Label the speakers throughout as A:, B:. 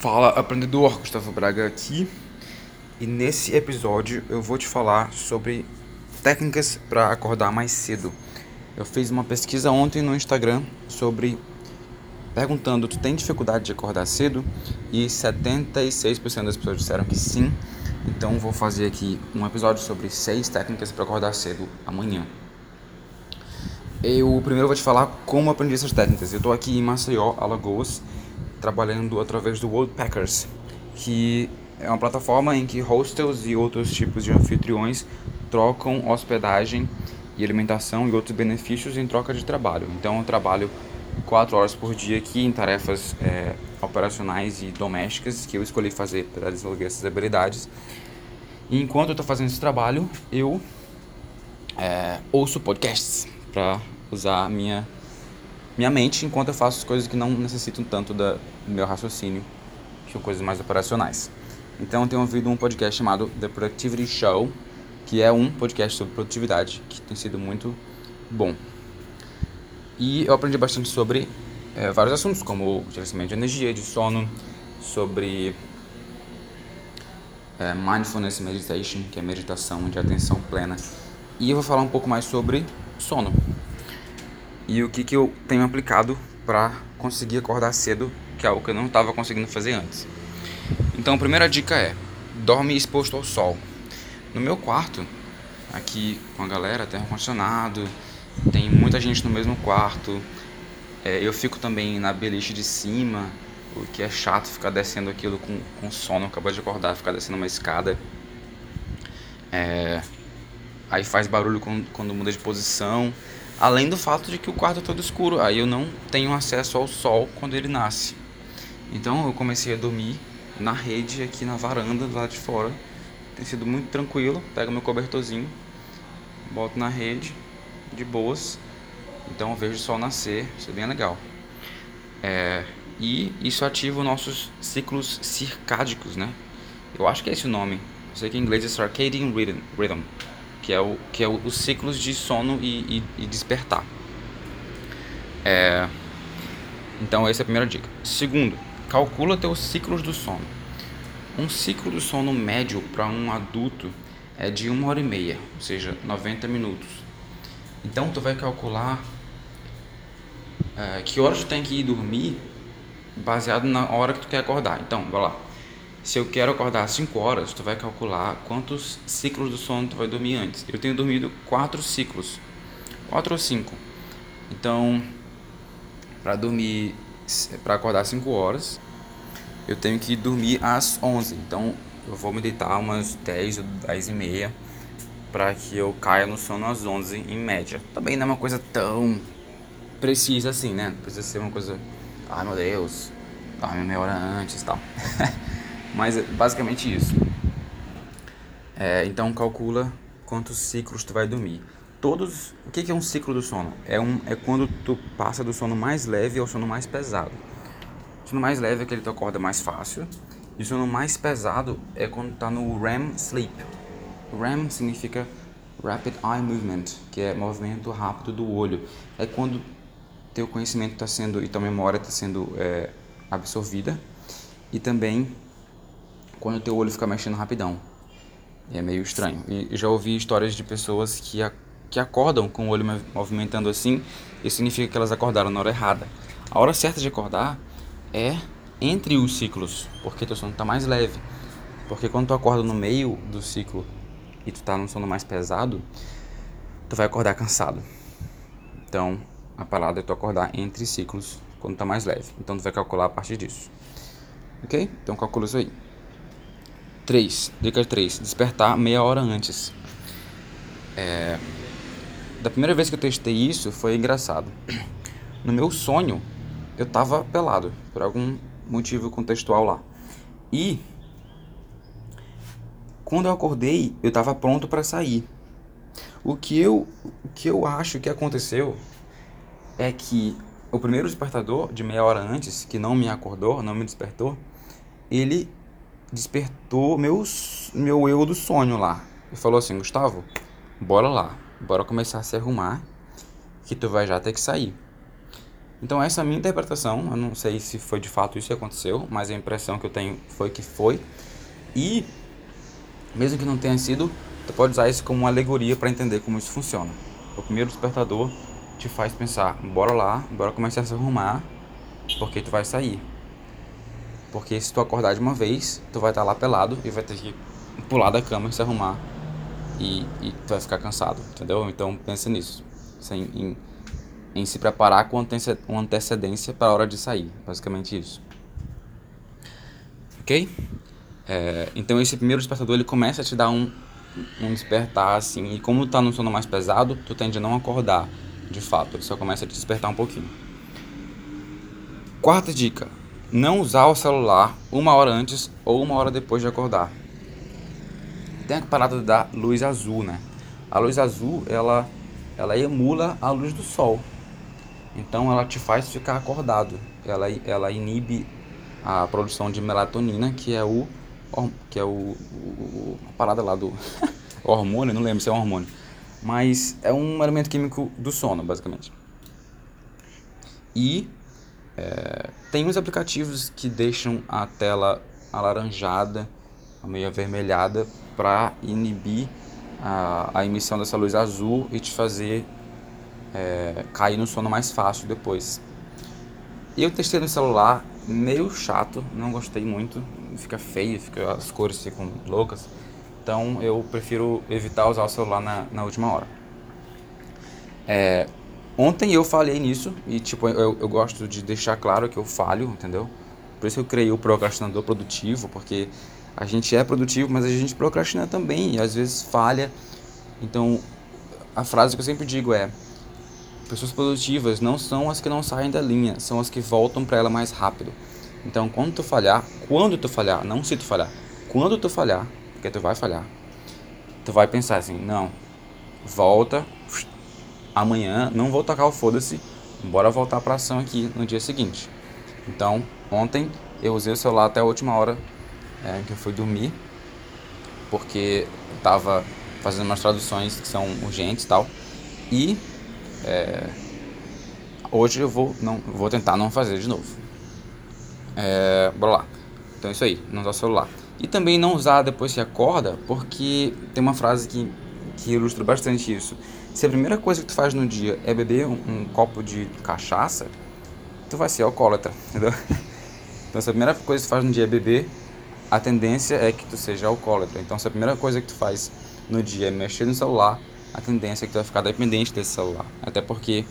A: Fala aprendedor, Gustavo Braga aqui. E nesse episódio eu vou te falar sobre técnicas para acordar mais cedo. Eu fiz uma pesquisa ontem no Instagram sobre perguntando: "Tu tem dificuldade de acordar cedo?" E 76% das pessoas disseram que sim. Então vou fazer aqui um episódio sobre seis técnicas para acordar cedo amanhã. Eu primeiro vou te falar como aprendi essas técnicas. Eu estou aqui em Maceió, Alagoas trabalhando através do Worldpackers, que é uma plataforma em que hostels e outros tipos de anfitriões trocam hospedagem e alimentação e outros benefícios em troca de trabalho. Então eu trabalho quatro horas por dia aqui em tarefas é, operacionais e domésticas que eu escolhi fazer para desenvolver essas habilidades. E enquanto eu estou fazendo esse trabalho, eu é, ouço podcasts para usar a minha minha mente enquanto eu faço as coisas que não necessitam tanto da, do meu raciocínio, que são coisas mais operacionais. Então eu tenho ouvido um podcast chamado The Productivity Show, que é um podcast sobre produtividade, que tem sido muito bom. E eu aprendi bastante sobre é, vários assuntos, como gerenciamento de energia, de sono, sobre é, Mindfulness Meditation, que é meditação de atenção plena. E eu vou falar um pouco mais sobre sono e o que, que eu tenho aplicado para conseguir acordar cedo, que é algo que eu não estava conseguindo fazer antes. Então, a primeira dica é: dorme exposto ao sol. No meu quarto, aqui com a galera, tem ar-condicionado, tem muita gente no mesmo quarto. É, eu fico também na beliche de cima, o que é chato ficar descendo aquilo com, com sono, acabou de acordar, ficar descendo uma escada. É, aí faz barulho quando, quando muda de posição. Além do fato de que o quarto é todo escuro, aí eu não tenho acesso ao sol quando ele nasce. Então eu comecei a dormir na rede aqui na varanda do lado de fora. Tem sido muito tranquilo. Pego meu cobertorzinho, boto na rede, de boas. Então eu vejo o sol nascer, isso é bem legal. É, e isso ativa os nossos ciclos circádicos, né? Eu acho que é esse o nome. Eu sei que em inglês é Circadian Rhythm que é o que é o, os ciclos de sono e, e, e despertar. É, então essa é a primeira dica. Segundo, calcula teus ciclos do sono. Um ciclo do sono médio para um adulto é de uma hora e meia, ou seja, 90 minutos. Então tu vai calcular é, que horas tu tem que ir dormir baseado na hora que tu quer acordar. Então, vai lá. Se eu quero acordar às 5 horas, tu vai calcular quantos ciclos do sono tu vai dormir antes. Eu tenho dormido 4 ciclos. 4 ou 5. Então, para dormir, para acordar às 5 horas, eu tenho que dormir às 11. Então, eu vou me deitar umas 10 ou 10 e meia para que eu caia no sono às 11 em média. Também não é uma coisa tão precisa assim, né? Precisa ser uma coisa, ai meu Deus, dorme meia hora antes e tal. Mas é basicamente isso. É, então calcula quantos ciclos tu vai dormir. Todos, o que é um ciclo do sono? É, um, é quando tu passa do sono mais leve ao sono mais pesado. O sono mais leve é que ele tu acorda mais fácil. E o sono mais pesado é quando tá no REM sleep. REM significa Rapid Eye Movement, que é movimento rápido do olho. É quando teu conhecimento está sendo e tua memória está sendo é, absorvida e também quando o teu olho fica mexendo rapidão. É meio estranho. E já ouvi histórias de pessoas que, a, que acordam com o olho movimentando assim, isso significa que elas acordaram na hora errada. A hora certa de acordar é entre os ciclos, porque teu sono está mais leve. Porque quando tu acorda no meio do ciclo e tu está num sono mais pesado, tu vai acordar cansado. Então, a parada é tu acordar entre ciclos quando está mais leve. Então, tu vai calcular a partir disso. Ok? Então, calcula isso aí. 3. Dica 3. Despertar meia hora antes. É, da primeira vez que eu testei isso, foi engraçado. No meu sonho, eu tava pelado, por algum motivo contextual lá. E quando eu acordei, eu tava pronto para sair. O que eu, o que eu acho que aconteceu é que o primeiro despertador de meia hora antes, que não me acordou, não me despertou, ele despertou meus, meu eu do sonho lá. E falou assim: Gustavo, bora lá, bora começar a se arrumar, que tu vai já ter que sair. Então essa é a minha interpretação, eu não sei se foi de fato isso que aconteceu, mas a impressão que eu tenho foi que foi. E mesmo que não tenha sido, tu pode usar isso como uma alegoria para entender como isso funciona. O primeiro despertador te faz pensar, bora lá, bora começar a se arrumar, porque tu vai sair. Porque se tu acordar de uma vez, tu vai estar lá pelado e vai ter que pular da cama e se arrumar e, e tu vai ficar cansado, entendeu? Então pensa nisso, em, em, se preparar com antecedência para a hora de sair, basicamente isso. Ok? É, então esse primeiro despertador ele começa a te dar um, um despertar assim, e como tá no sono mais pesado, tu tende a não acordar de fato, ele só começa a te despertar um pouquinho. Quarta dica: não usar o celular uma hora antes ou uma hora depois de acordar tem a parada da luz azul, né? A luz azul, ela, ela emula a luz do sol. Então ela te faz ficar acordado. Ela, ela inibe a produção de melatonina, que é o que é o, o a parada lá do hormônio, não lembro se é um hormônio, mas é um elemento químico do sono, basicamente. E é, tem uns aplicativos que deixam a tela alaranjada, meio avermelhada, para inibir a, a, emissão dessa luz azul e te fazer é, cair no sono mais fácil depois. Eu testei no celular, meio chato, não gostei muito, fica feio, fica, as cores ficam loucas, então eu prefiro evitar usar o celular na, na última hora. É, ontem eu falhei nisso e tipo eu, eu gosto de deixar claro que eu falho, entendeu? Por isso eu criei o procrastinador produtivo, porque a gente é produtivo, mas a gente procrastina também e às vezes falha. Então, a frase que eu sempre digo é: pessoas produtivas não são as que não saem da linha, são as que voltam para ela mais rápido. Então, quando tu falhar, quando tu falhar, não se tu falhar, quando tu falhar, porque tu vai falhar, tu vai pensar assim: não, volta, amanhã não vou tocar o foda-se, bora voltar para ação aqui no dia seguinte. Então, ontem eu usei o celular até a última hora é, que eu fui dormir, porque estava fazendo umas traduções que são urgentes e tal. E é, hoje eu vou, não, vou tentar não fazer de novo. É, bora lá. Então é isso aí, não usar o celular. E também não usar depois que acorda, porque tem uma frase que, que ilustra bastante isso. Se a primeira coisa que tu faz no dia é beber um, um copo de cachaça, tu vai ser alcoólatra, entendeu? Então se a primeira coisa que tu faz no dia é beber, a tendência é que tu seja alcoólatra. Então, se a primeira coisa que tu faz no dia é mexer no celular, a tendência é que tu vai ficar dependente desse celular. Até porque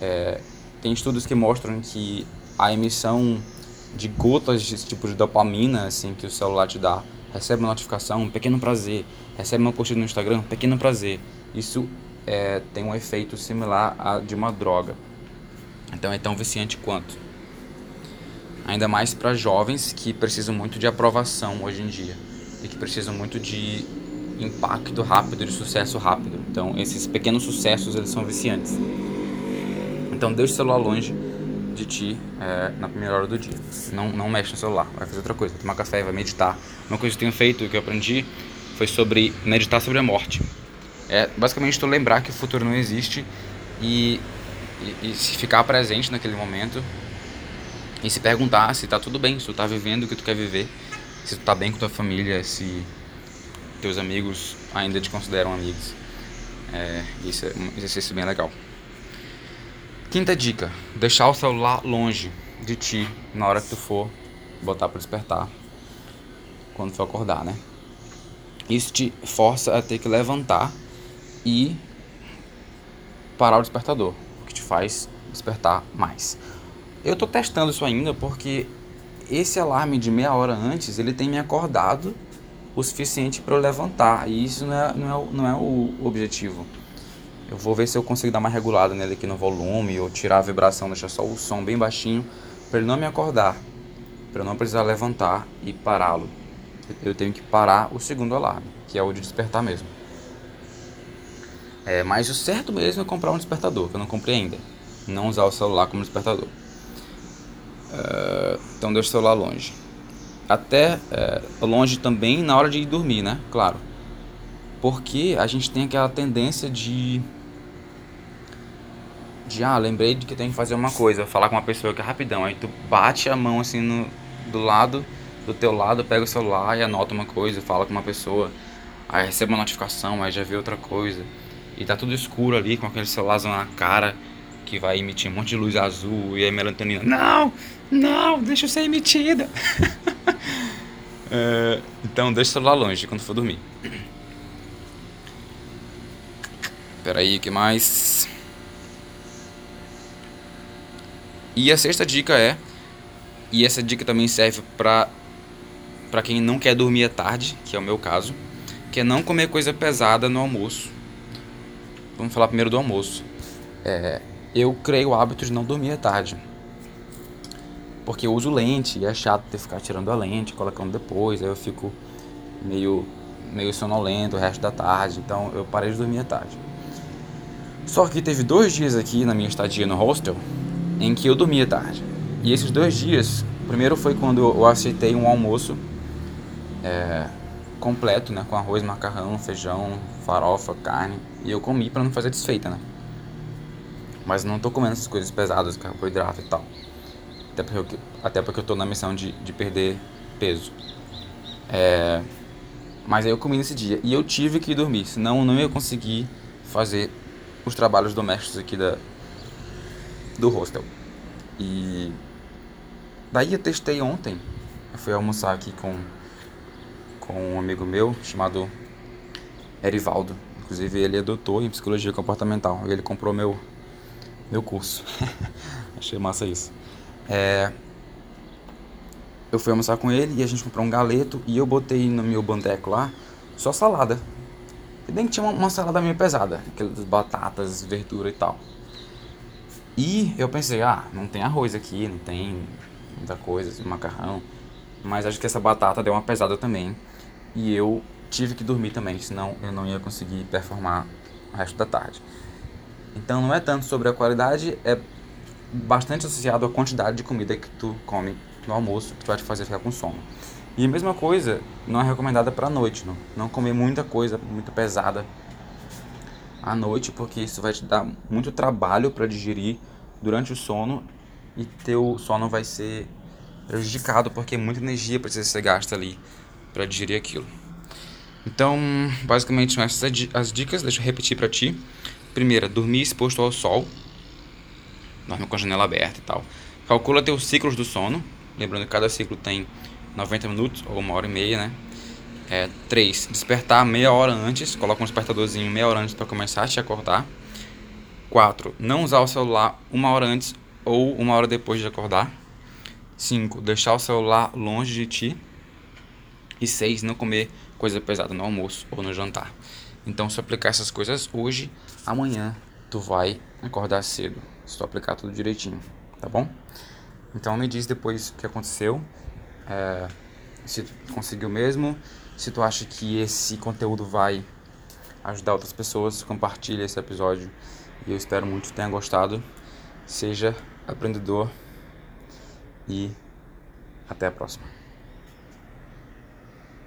A: é, tem estudos que mostram que a emissão de gotas de tipo de dopamina assim que o celular te dá, recebe uma notificação, um pequeno prazer, recebe uma curtida no Instagram, um pequeno prazer. Isso é, tem um efeito similar a de uma droga. Então é tão viciante quanto ainda mais para jovens que precisam muito de aprovação hoje em dia e que precisam muito de impacto rápido, de sucesso rápido. Então, esses pequenos sucessos eles são viciantes. Então, deixe o celular longe de ti é, na primeira hora do dia. Não, não mexe no celular, vai fazer outra coisa, vai tomar café, vai meditar. Uma coisa que eu tenho feito, que eu aprendi, foi sobre meditar sobre a morte. É basicamente tu lembrar que o futuro não existe e, e, e se ficar presente naquele momento e se perguntar se tá tudo bem, se tu tá vivendo o que tu quer viver, se tu tá bem com tua família, se teus amigos ainda te consideram amigos. É, isso é um exercício bem legal. Quinta dica: deixar o celular longe de ti na hora que tu for botar para despertar, quando for acordar, né? Isso te força a ter que levantar e parar o despertador, o que te faz despertar mais. Eu tô testando isso ainda porque esse alarme de meia hora antes, ele tem me acordado o suficiente para eu levantar. E isso não é, não, é, não é o objetivo. Eu vou ver se eu consigo dar uma regulada nele aqui no volume ou tirar a vibração, deixar só o som bem baixinho para ele não me acordar, para eu não precisar levantar e pará-lo. Eu tenho que parar o segundo alarme, que é o de despertar mesmo. É, mas o certo mesmo é comprar um despertador, que eu não comprei ainda. Não usar o celular como despertador. Uh, então deixa o celular longe. Até uh, longe também na hora de ir dormir, né? Claro. Porque a gente tem aquela tendência de de ah, lembrei de que tem que fazer uma coisa, falar com uma pessoa que é rapidão. Aí tu bate a mão assim no, do lado, do teu lado, pega o celular e anota uma coisa, fala com uma pessoa. Aí recebe uma notificação, aí já vê outra coisa. E tá tudo escuro ali com aquele celular na cara que vai emitir um monte de luz azul e aí melatonina. Não! Não, deixa eu ser emitida. é, então deixa o celular longe quando for dormir. Peraí, que mais? E a sexta dica é, e essa dica também serve para para quem não quer dormir à tarde, que é o meu caso, que é não comer coisa pesada no almoço. Vamos falar primeiro do almoço. É, eu criei o hábito de não dormir à tarde. Porque eu uso lente e é chato ter que ficar tirando a lente, colocando depois, aí eu fico meio meio sonolento o resto da tarde, então eu parei de dormir à tarde. Só que teve dois dias aqui na minha estadia no hostel em que eu dormia tarde. E esses dois dias, primeiro foi quando eu aceitei um almoço é, completo, né, com arroz, macarrão, feijão, farofa, carne, e eu comi para não fazer desfeita, né? Mas não tô comendo essas coisas pesadas, carboidrato e tal. Até porque eu, até porque eu tô na missão de, de perder peso. É, mas aí eu comi nesse dia e eu tive que dormir, senão eu não ia conseguir fazer os trabalhos domésticos aqui da, do hostel. E daí eu testei ontem. Eu fui almoçar aqui com, com um amigo meu chamado Erivaldo. Inclusive ele é doutor em psicologia comportamental. E ele comprou meu, meu curso. Achei massa isso. É, eu fui almoçar com ele e a gente comprou um galeto e eu botei no meu bandeco lá só salada. E bem que tinha uma, uma salada meio pesada, aquelas batatas, verdura e tal. E eu pensei, ah, não tem arroz aqui, não tem muita coisa, assim, macarrão. Mas acho que essa batata deu uma pesada também. E eu tive que dormir também, senão eu não ia conseguir performar o resto da tarde. Então não é tanto sobre a qualidade, é bastante associado à quantidade de comida que tu come no almoço, que vai te fazer ficar com sono. E a mesma coisa não é recomendada para a noite, não. Não comer muita coisa muito pesada à noite, porque isso vai te dar muito trabalho para digerir durante o sono e teu sono vai ser prejudicado porque muita energia precisa ser gasta ali para digerir aquilo. Então, basicamente são essas as dicas, deixa eu repetir para ti. Primeira, dormir exposto ao sol, dorme com a janela aberta e tal. Calcula teus ciclos do sono, lembrando que cada ciclo tem 90 minutos ou uma hora e meia, né? É, 3. Despertar meia hora antes. Coloca um despertadorzinho meia hora antes para começar a te acordar. 4. Não usar o celular uma hora antes ou uma hora depois de acordar. 5. Deixar o celular longe de ti. E 6. Não comer coisa pesada no almoço ou no jantar. Então, se aplicar essas coisas hoje, amanhã tu vai acordar cedo. Se tu aplicar tudo direitinho, tá bom? Então, me diz depois o que aconteceu. É, se tu conseguiu mesmo se tu acha que esse conteúdo vai ajudar outras pessoas, compartilhe esse episódio. E eu espero muito que tenha gostado. Seja aprendedor e até a próxima.